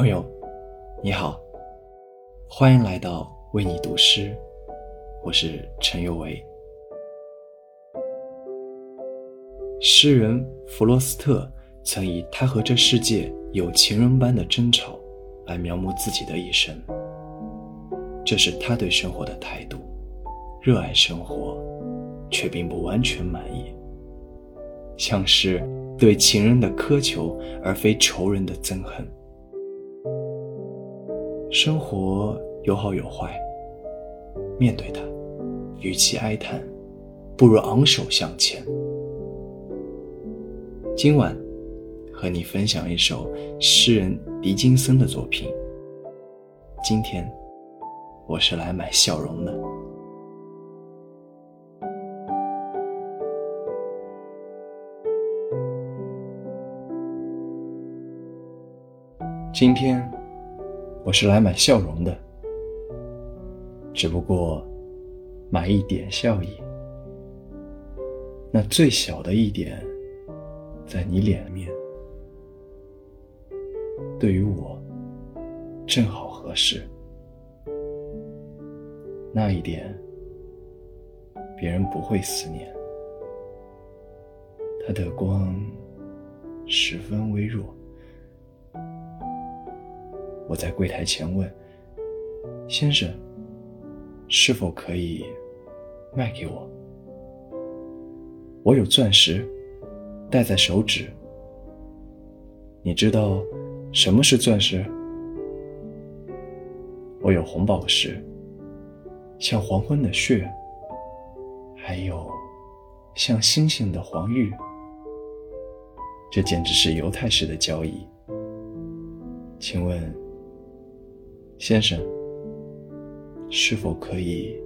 朋友，你好，欢迎来到为你读诗，我是陈有为。诗人弗罗斯特曾以他和这世界有情人般的争吵来描摹自己的一生，这是他对生活的态度，热爱生活，却并不完全满意，像是对情人的苛求而非仇人的憎恨。生活有好有坏，面对它，与其哀叹，不如昂首向前。今晚，和你分享一首诗人狄金森的作品。今天，我是来买笑容的。今天，我是来买笑容的，只不过买一点笑意，那最小的一点。在你脸面，对于我正好合适。那一点，别人不会思念。它的光十分微弱。我在柜台前问先生：“是否可以卖给我？我有钻石。”戴在手指，你知道什么是钻石？我有红宝石，像黄昏的血，还有像星星的黄玉。这简直是犹太式的交易。请问，先生，是否可以